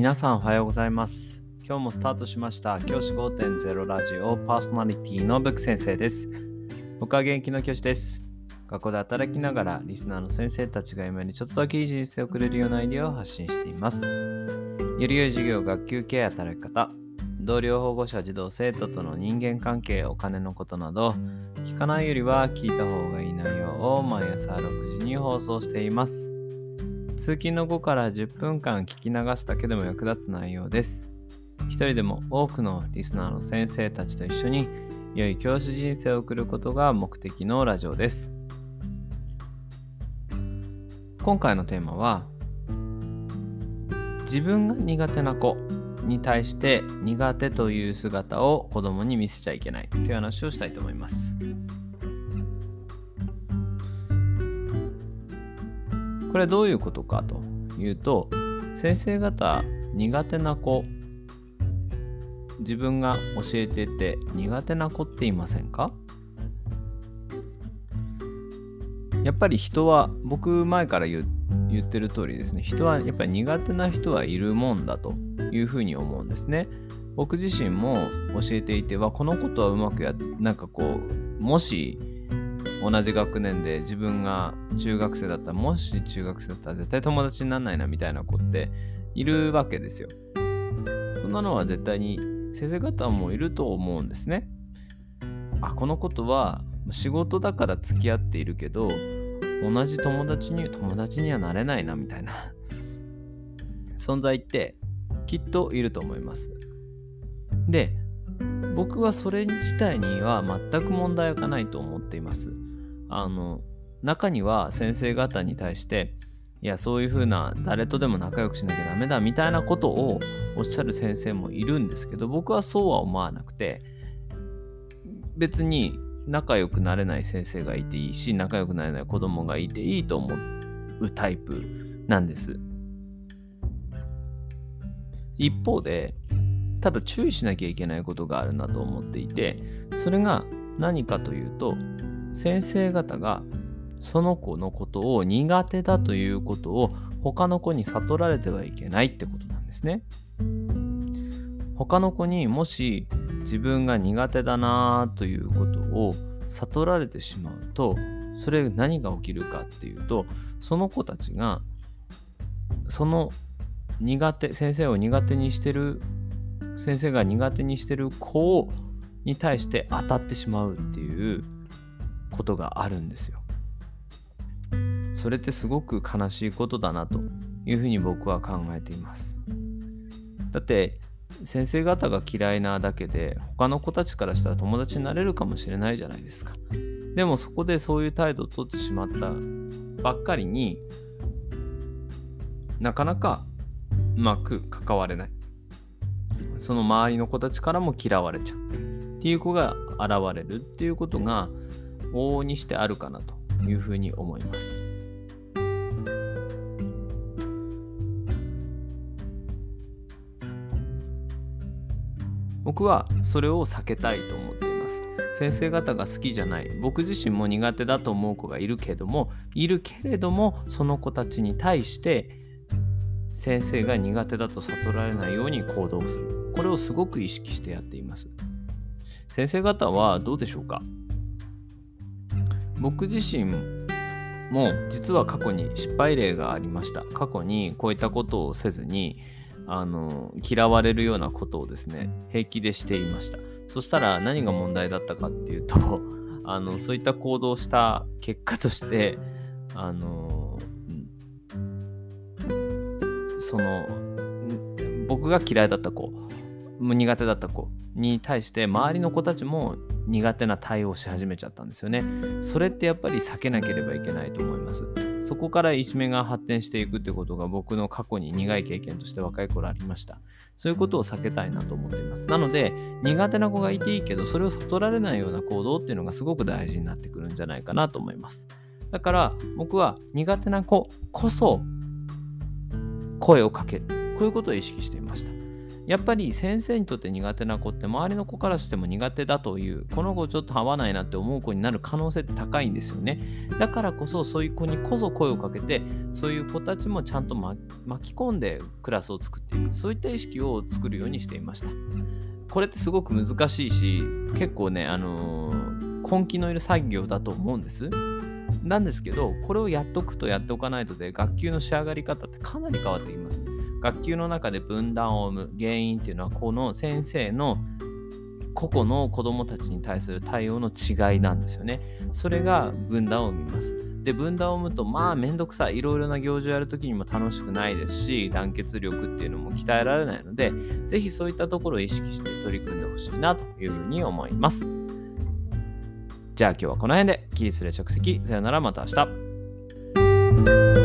皆さんおはようございます。今日もスタートしました教師5.0ラジオパーソナリティのブック先生です。僕は現役の教師です。学校で働きながらリスナーの先生たちが今にちょっとだけいい人生を送れるようなアイデアを発信しています。より良い授業、学級経営、働き方、同僚保護者、児童生徒との人間関係、お金のことなど、聞かないよりは聞いた方がいい内容を毎朝6時に放送しています。通勤の後から10分間聞き流すだけでも役立つ内容です。一人でも多くのリスナーの先生たちと一緒に良い教師人生を送ることが目的のラジオです。今回のテーマは自分が苦手な子に対して苦手という姿を子供に見せちゃいけないという話をしたいと思います。これはどういうことかというと先生方苦手な子自分が教えてて苦手な子っていませんか？やっぱり人は僕前から言ってる通りですね。人はやっぱり苦手な人はいるもんだというふうに思うんですね。僕自身も教えていてはこのことはうまくやなんかこうもし同じ学年で自分が中学生だったらもし中学生だったら絶対友達にならないなみたいな子っているわけですよ。そんなのは絶対に先生方もいると思うんですね。あこのことは仕事だから付き合っているけど同じ友達に友達にはなれないなみたいな。存在ってきっといると思います。で僕はそれ自体には全く問題がないと思っています。あの中には先生方に対していやそういうふうな誰とでも仲良くしなきゃダメだみたいなことをおっしゃる先生もいるんですけど僕はそうは思わなくて別に仲良くなれない先生がいていいし仲良くなれない子供がいていいと思うタイプなんです。一方でただ注意しなきゃいけないことがあるなと思っていてそれが何かというと先生方がその子のことを苦手だということを他の子に悟られてはいけないってことなんですね。他の子にもし自分が苦手だなということを悟られてしまうとそれ何が起きるかっていうとその子たちがその苦手先生を苦手にしてる先生が苦手にしてる子に対して当たってしまうっていうことがあるんですよ。それってすごく悲しいことだなというふうに僕は考えています。だって先生方が嫌いなだけで他の子たちからしたら友達になれるかもしれないじゃないですか。でもそこでそういう態度をとってしまったばっかりになかなかうまく関われない。その周りの子たちからも嫌われちゃうっていう子が現れるっていうことが往々にしてあるかなというふうに思います。僕はそれを避けたいと思っています。先生方が好きじゃない僕自身も苦手だと思う子がいるけれどもいるけれどもその子たちに対して先生が苦手だと悟られないように行動するこれをすごく意識してやっています先生方はどうでしょうか？僕自身も実は過去に失敗例がありました。過去にこういったことをせずにあの嫌われるようなことをですね平気でしていました。そしたら何が問題だったかっていうと あのそういった行動をした結果としてあのその僕が嫌いだった子苦手だった子に対して周りの子たちも苦手な対応し始めちゃったんですよね。それってやっぱり避けなければいけないと思います。そこからいじめが発展していくってことが僕の過去に苦い経験として若い頃ありました。そういうことを避けたいなと思っています。なので苦手な子がいていいけどそれを悟られないような行動っていうのがすごく大事になってくるんじゃないかなと思います。だから僕は苦手な子こそ声をかける。こういうことを意識していました。やっぱり先生にとって苦手な子って周りの子からしても苦手だというこの子ちょっと合わないなって思う子になる可能性って高いんですよね。だからこそそういう子にこそ声をかけてそういう子たちもちゃんと巻き込んでクラスを作っていく。そういった意識を作るようにしていました。これってすごく難しいし結構ねあのー、根気のいる作業だと思うんです。なんですけどこれをやっとくとやっておかないとで学級の仕上がり方ってかなり変わってきます。学級の中で分断を生む原因っていうのはこの先生の個々の子どもたちに対する対応の違いなんですよね。それが分断を生みます。で分断を生むとまあめんどくさいいろいろな行事をやるときにも楽しくないですし団結力っていうのも鍛えられないのでぜひそういったところを意識して取り組んでほしいなというふうに思います。じゃあ今日はこの辺で起立で着席さよならまた明日。